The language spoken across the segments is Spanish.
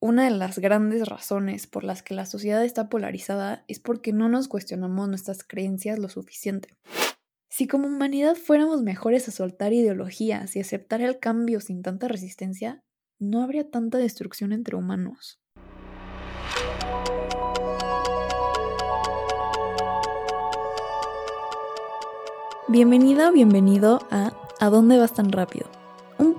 una de las grandes razones por las que la sociedad está polarizada es porque no nos cuestionamos nuestras creencias lo suficiente. Si como humanidad fuéramos mejores a soltar ideologías y aceptar el cambio sin tanta resistencia, no habría tanta destrucción entre humanos. Bienvenida o bienvenido a ¿A dónde vas tan rápido?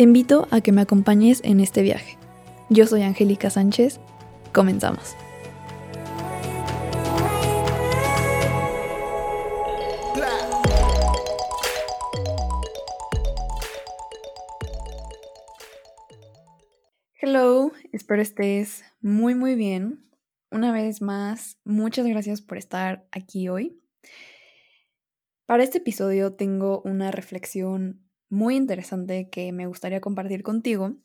Te invito a que me acompañes en este viaje. Yo soy Angélica Sánchez. Comenzamos. Hello, espero estés muy muy bien. Una vez más, muchas gracias por estar aquí hoy. Para este episodio tengo una reflexión muy interesante que me gustaría compartir contigo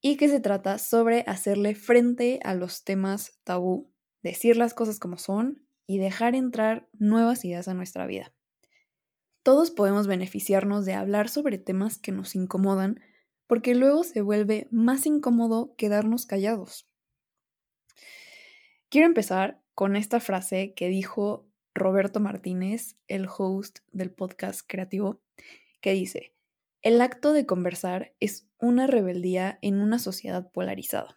y que se trata sobre hacerle frente a los temas tabú, decir las cosas como son y dejar entrar nuevas ideas a nuestra vida. Todos podemos beneficiarnos de hablar sobre temas que nos incomodan porque luego se vuelve más incómodo quedarnos callados. Quiero empezar con esta frase que dijo Roberto Martínez, el host del podcast creativo, que dice, el acto de conversar es una rebeldía en una sociedad polarizada.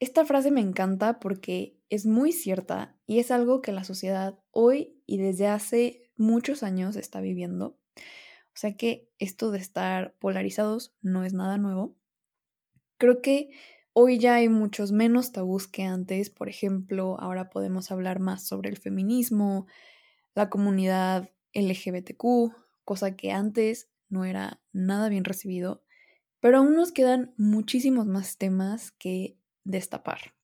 Esta frase me encanta porque es muy cierta y es algo que la sociedad hoy y desde hace muchos años está viviendo. O sea que esto de estar polarizados no es nada nuevo. Creo que Hoy ya hay muchos menos tabús que antes, por ejemplo, ahora podemos hablar más sobre el feminismo, la comunidad LGBTQ, cosa que antes no era nada bien recibido, pero aún nos quedan muchísimos más temas que destapar.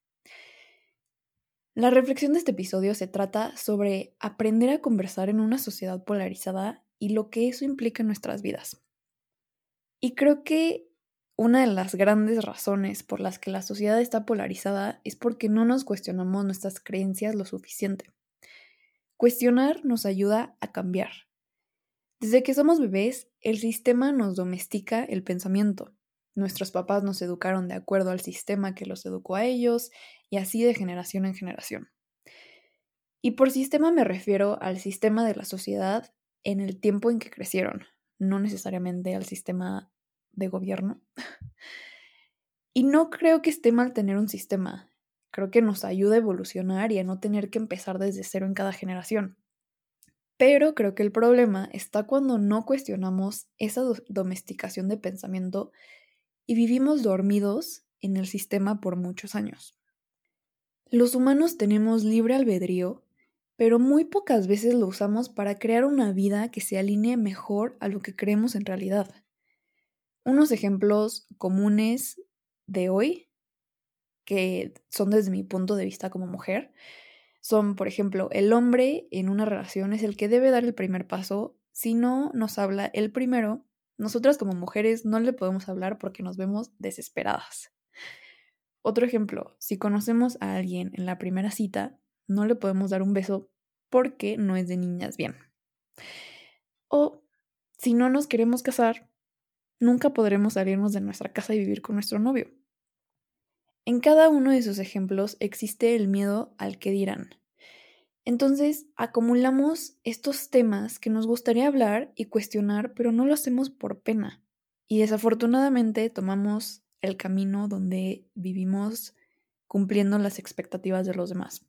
La reflexión de este episodio se trata sobre aprender a conversar en una sociedad polarizada y lo que eso implica en nuestras vidas. Y creo que una de las grandes razones por las que la sociedad está polarizada es porque no nos cuestionamos nuestras creencias lo suficiente. Cuestionar nos ayuda a cambiar. Desde que somos bebés, el sistema nos domestica el pensamiento. Nuestros papás nos educaron de acuerdo al sistema que los educó a ellos y así de generación en generación. Y por sistema me refiero al sistema de la sociedad en el tiempo en que crecieron, no necesariamente al sistema de gobierno. Y no creo que esté mal tener un sistema. Creo que nos ayuda a evolucionar y a no tener que empezar desde cero en cada generación. Pero creo que el problema está cuando no cuestionamos esa domesticación de pensamiento y vivimos dormidos en el sistema por muchos años. Los humanos tenemos libre albedrío, pero muy pocas veces lo usamos para crear una vida que se alinee mejor a lo que creemos en realidad. Unos ejemplos comunes de hoy, que son desde mi punto de vista como mujer, son, por ejemplo, el hombre en una relación es el que debe dar el primer paso. Si no nos habla el primero, nosotras como mujeres no le podemos hablar porque nos vemos desesperadas. Otro ejemplo, si conocemos a alguien en la primera cita, no le podemos dar un beso porque no es de niñas bien. O si no nos queremos casar, nunca podremos salirnos de nuestra casa y vivir con nuestro novio. En cada uno de esos ejemplos existe el miedo al que dirán. Entonces acumulamos estos temas que nos gustaría hablar y cuestionar, pero no lo hacemos por pena. Y desafortunadamente tomamos el camino donde vivimos cumpliendo las expectativas de los demás.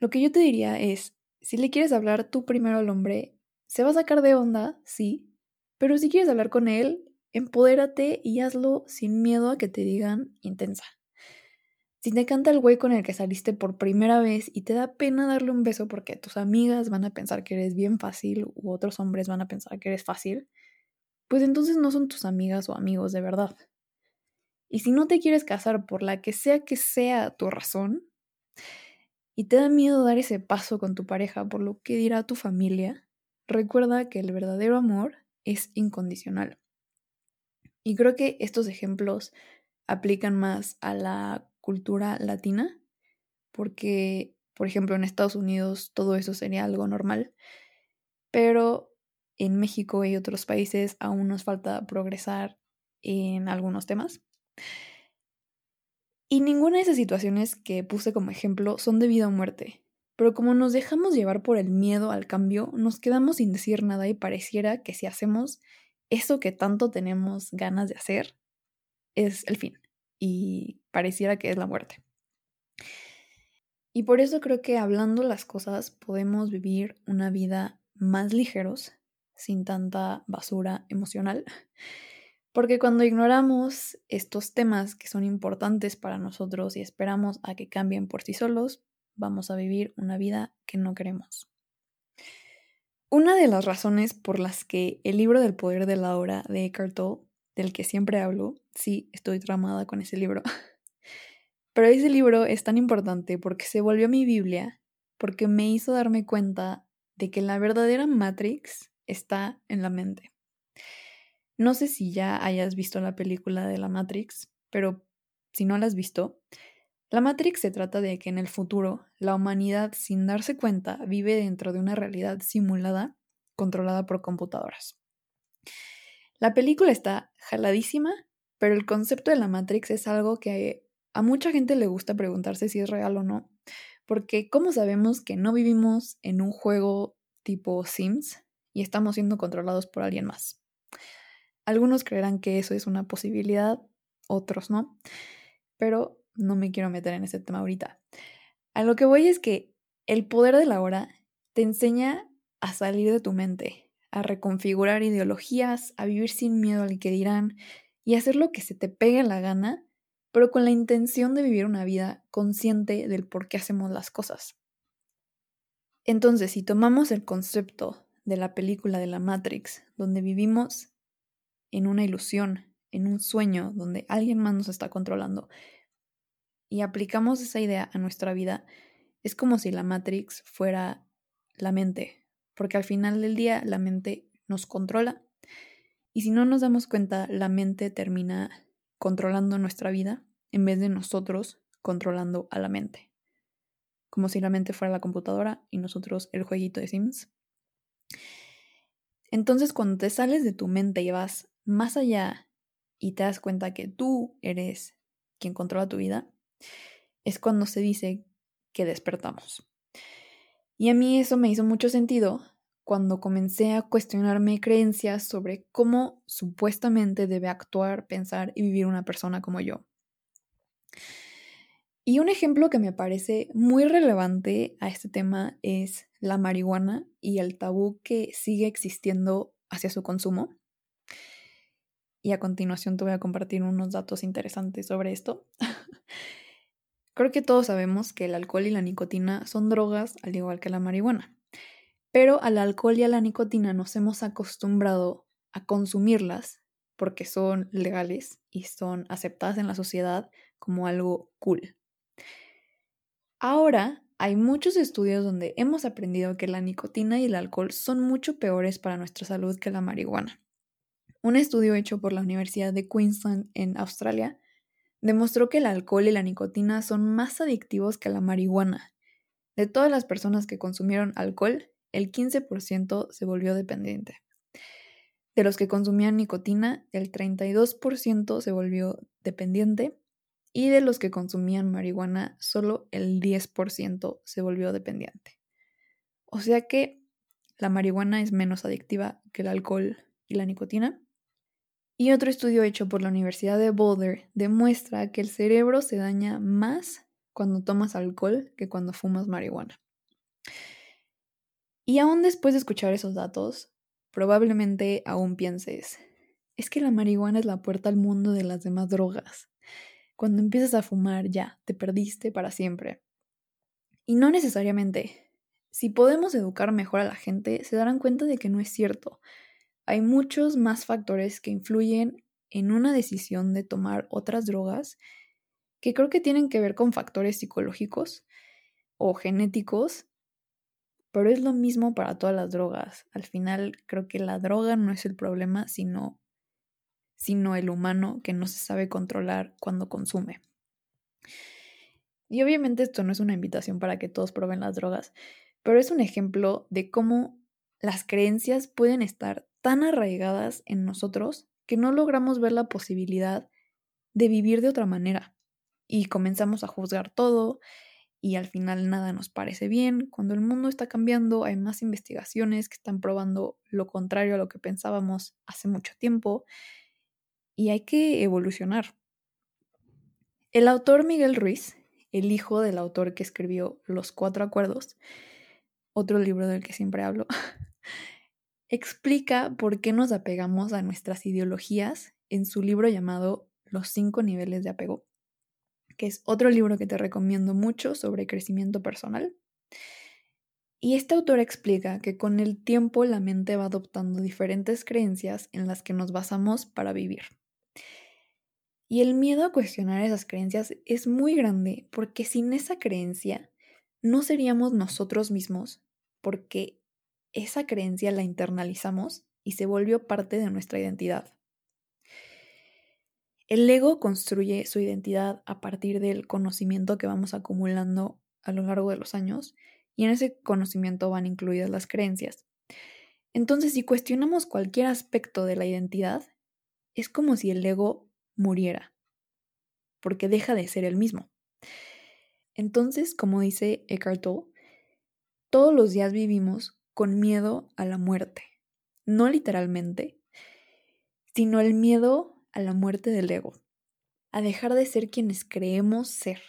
Lo que yo te diría es, si le quieres hablar tú primero al hombre, se va a sacar de onda, sí, pero si quieres hablar con él, empodérate y hazlo sin miedo a que te digan intensa. Si te canta el güey con el que saliste por primera vez y te da pena darle un beso porque tus amigas van a pensar que eres bien fácil u otros hombres van a pensar que eres fácil, pues entonces no son tus amigas o amigos de verdad. Y si no te quieres casar por la que sea que sea tu razón, y te da miedo dar ese paso con tu pareja por lo que dirá tu familia, recuerda que el verdadero amor es incondicional. Y creo que estos ejemplos aplican más a la cultura latina, porque, por ejemplo, en Estados Unidos todo eso sería algo normal, pero en México y otros países aún nos falta progresar en algunos temas. Y ninguna de esas situaciones que puse como ejemplo son de vida o muerte. Pero como nos dejamos llevar por el miedo al cambio, nos quedamos sin decir nada y pareciera que si hacemos eso que tanto tenemos ganas de hacer, es el fin. Y pareciera que es la muerte. Y por eso creo que hablando las cosas podemos vivir una vida más ligeros, sin tanta basura emocional porque cuando ignoramos estos temas que son importantes para nosotros y esperamos a que cambien por sí solos, vamos a vivir una vida que no queremos. Una de las razones por las que el libro del poder de la hora de Eckhart Tolle, del que siempre hablo, sí, estoy tramada con ese libro, pero ese libro es tan importante porque se volvió mi Biblia, porque me hizo darme cuenta de que la verdadera Matrix está en la mente. No sé si ya hayas visto la película de la Matrix, pero si no la has visto, la Matrix se trata de que en el futuro la humanidad sin darse cuenta vive dentro de una realidad simulada controlada por computadoras. La película está jaladísima, pero el concepto de la Matrix es algo que a mucha gente le gusta preguntarse si es real o no, porque ¿cómo sabemos que no vivimos en un juego tipo Sims y estamos siendo controlados por alguien más? Algunos creerán que eso es una posibilidad, otros no, pero no me quiero meter en ese tema ahorita. A lo que voy es que el poder de la hora te enseña a salir de tu mente, a reconfigurar ideologías, a vivir sin miedo al que dirán y hacer lo que se te pegue la gana, pero con la intención de vivir una vida consciente del por qué hacemos las cosas. Entonces, si tomamos el concepto de la película de la Matrix, donde vivimos en una ilusión, en un sueño donde alguien más nos está controlando y aplicamos esa idea a nuestra vida, es como si la Matrix fuera la mente, porque al final del día la mente nos controla y si no nos damos cuenta, la mente termina controlando nuestra vida en vez de nosotros controlando a la mente. Como si la mente fuera la computadora y nosotros el jueguito de Sims. Entonces, cuando te sales de tu mente y vas más allá y te das cuenta que tú eres quien controla tu vida, es cuando se dice que despertamos. Y a mí eso me hizo mucho sentido cuando comencé a cuestionarme creencias sobre cómo supuestamente debe actuar, pensar y vivir una persona como yo. Y un ejemplo que me parece muy relevante a este tema es la marihuana y el tabú que sigue existiendo hacia su consumo y a continuación te voy a compartir unos datos interesantes sobre esto. Creo que todos sabemos que el alcohol y la nicotina son drogas al igual que la marihuana, pero al alcohol y a la nicotina nos hemos acostumbrado a consumirlas porque son legales y son aceptadas en la sociedad como algo cool. Ahora hay muchos estudios donde hemos aprendido que la nicotina y el alcohol son mucho peores para nuestra salud que la marihuana. Un estudio hecho por la Universidad de Queensland en Australia demostró que el alcohol y la nicotina son más adictivos que la marihuana. De todas las personas que consumieron alcohol, el 15% se volvió dependiente. De los que consumían nicotina, el 32% se volvió dependiente y de los que consumían marihuana, solo el 10% se volvió dependiente. O sea que la marihuana es menos adictiva que el alcohol y la nicotina. Y otro estudio hecho por la Universidad de Boulder demuestra que el cerebro se daña más cuando tomas alcohol que cuando fumas marihuana. Y aún después de escuchar esos datos, probablemente aún pienses, es que la marihuana es la puerta al mundo de las demás drogas. Cuando empiezas a fumar ya, te perdiste para siempre. Y no necesariamente. Si podemos educar mejor a la gente, se darán cuenta de que no es cierto hay muchos más factores que influyen en una decisión de tomar otras drogas que creo que tienen que ver con factores psicológicos o genéticos, pero es lo mismo para todas las drogas. Al final creo que la droga no es el problema, sino, sino el humano que no se sabe controlar cuando consume. Y obviamente esto no es una invitación para que todos prueben las drogas, pero es un ejemplo de cómo las creencias pueden estar tan arraigadas en nosotros que no logramos ver la posibilidad de vivir de otra manera y comenzamos a juzgar todo y al final nada nos parece bien. Cuando el mundo está cambiando, hay más investigaciones que están probando lo contrario a lo que pensábamos hace mucho tiempo y hay que evolucionar. El autor Miguel Ruiz, el hijo del autor que escribió Los Cuatro Acuerdos, otro libro del que siempre hablo, explica por qué nos apegamos a nuestras ideologías en su libro llamado Los cinco niveles de apego, que es otro libro que te recomiendo mucho sobre crecimiento personal. Y este autor explica que con el tiempo la mente va adoptando diferentes creencias en las que nos basamos para vivir. Y el miedo a cuestionar esas creencias es muy grande porque sin esa creencia no seríamos nosotros mismos porque esa creencia la internalizamos y se volvió parte de nuestra identidad. El ego construye su identidad a partir del conocimiento que vamos acumulando a lo largo de los años y en ese conocimiento van incluidas las creencias. Entonces, si cuestionamos cualquier aspecto de la identidad, es como si el ego muriera, porque deja de ser el mismo. Entonces, como dice Eckhart Tolle, todos los días vivimos con miedo a la muerte. No literalmente, sino el miedo a la muerte del ego, a dejar de ser quienes creemos ser.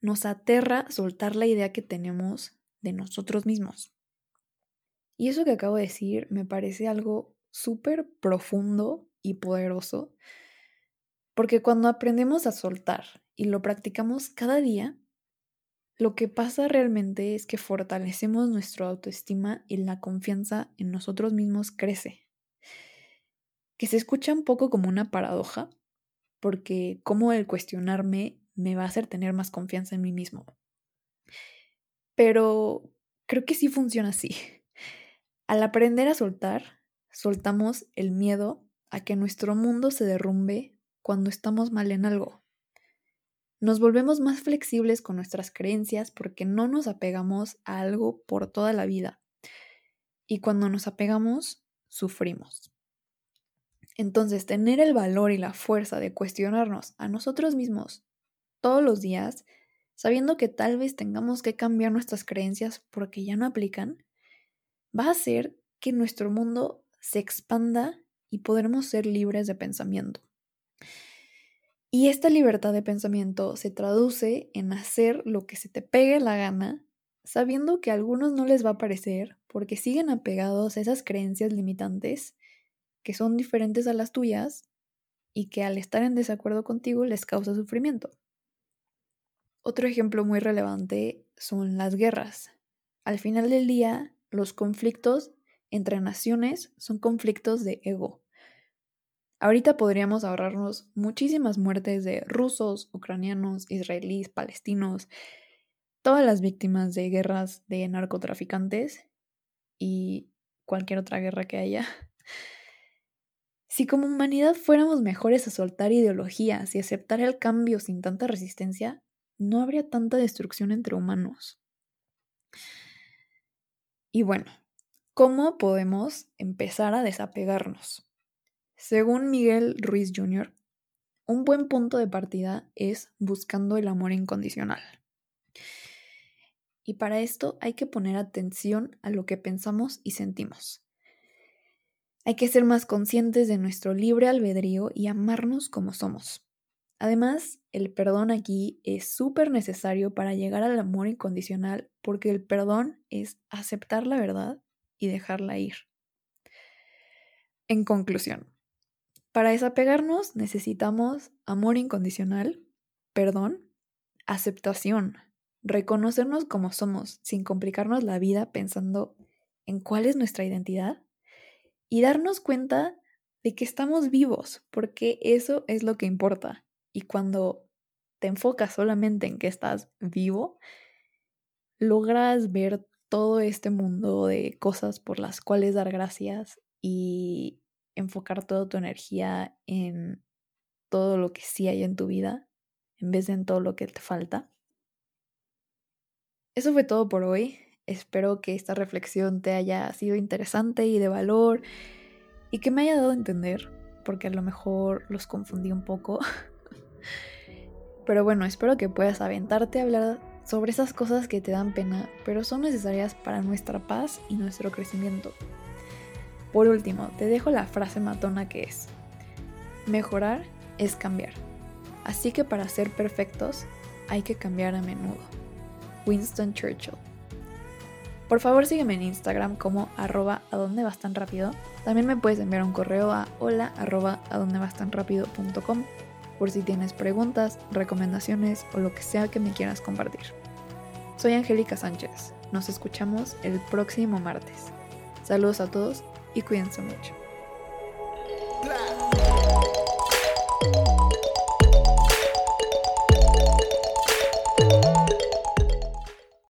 Nos aterra soltar la idea que tenemos de nosotros mismos. Y eso que acabo de decir me parece algo súper profundo y poderoso, porque cuando aprendemos a soltar y lo practicamos cada día, lo que pasa realmente es que fortalecemos nuestra autoestima y la confianza en nosotros mismos crece. Que se escucha un poco como una paradoja, porque como el cuestionarme me va a hacer tener más confianza en mí mismo. Pero creo que sí funciona así. Al aprender a soltar, soltamos el miedo a que nuestro mundo se derrumbe cuando estamos mal en algo. Nos volvemos más flexibles con nuestras creencias porque no nos apegamos a algo por toda la vida. Y cuando nos apegamos, sufrimos. Entonces, tener el valor y la fuerza de cuestionarnos a nosotros mismos todos los días, sabiendo que tal vez tengamos que cambiar nuestras creencias porque ya no aplican, va a hacer que nuestro mundo se expanda y podremos ser libres de pensamiento. Y esta libertad de pensamiento se traduce en hacer lo que se te pegue la gana, sabiendo que a algunos no les va a parecer porque siguen apegados a esas creencias limitantes que son diferentes a las tuyas y que al estar en desacuerdo contigo les causa sufrimiento. Otro ejemplo muy relevante son las guerras. Al final del día, los conflictos entre naciones son conflictos de ego. Ahorita podríamos ahorrarnos muchísimas muertes de rusos, ucranianos, israelíes, palestinos, todas las víctimas de guerras de narcotraficantes y cualquier otra guerra que haya. Si como humanidad fuéramos mejores a soltar ideologías y aceptar el cambio sin tanta resistencia, no habría tanta destrucción entre humanos. Y bueno, ¿cómo podemos empezar a desapegarnos? Según Miguel Ruiz Jr., un buen punto de partida es buscando el amor incondicional. Y para esto hay que poner atención a lo que pensamos y sentimos. Hay que ser más conscientes de nuestro libre albedrío y amarnos como somos. Además, el perdón aquí es súper necesario para llegar al amor incondicional porque el perdón es aceptar la verdad y dejarla ir. En conclusión, para desapegarnos necesitamos amor incondicional, perdón, aceptación, reconocernos como somos sin complicarnos la vida pensando en cuál es nuestra identidad y darnos cuenta de que estamos vivos, porque eso es lo que importa. Y cuando te enfocas solamente en que estás vivo, logras ver todo este mundo de cosas por las cuales dar gracias y enfocar toda tu energía en todo lo que sí hay en tu vida en vez de en todo lo que te falta. Eso fue todo por hoy. Espero que esta reflexión te haya sido interesante y de valor y que me haya dado a entender, porque a lo mejor los confundí un poco. Pero bueno, espero que puedas aventarte a hablar sobre esas cosas que te dan pena, pero son necesarias para nuestra paz y nuestro crecimiento. Por último, te dejo la frase matona que es, mejorar es cambiar. Así que para ser perfectos hay que cambiar a menudo. Winston Churchill. Por favor sígueme en Instagram como arroba tan rápido. También me puedes enviar un correo a hola arroba tan por si tienes preguntas, recomendaciones o lo que sea que me quieras compartir. Soy Angélica Sánchez. Nos escuchamos el próximo martes. Saludos a todos y cuídense mucho.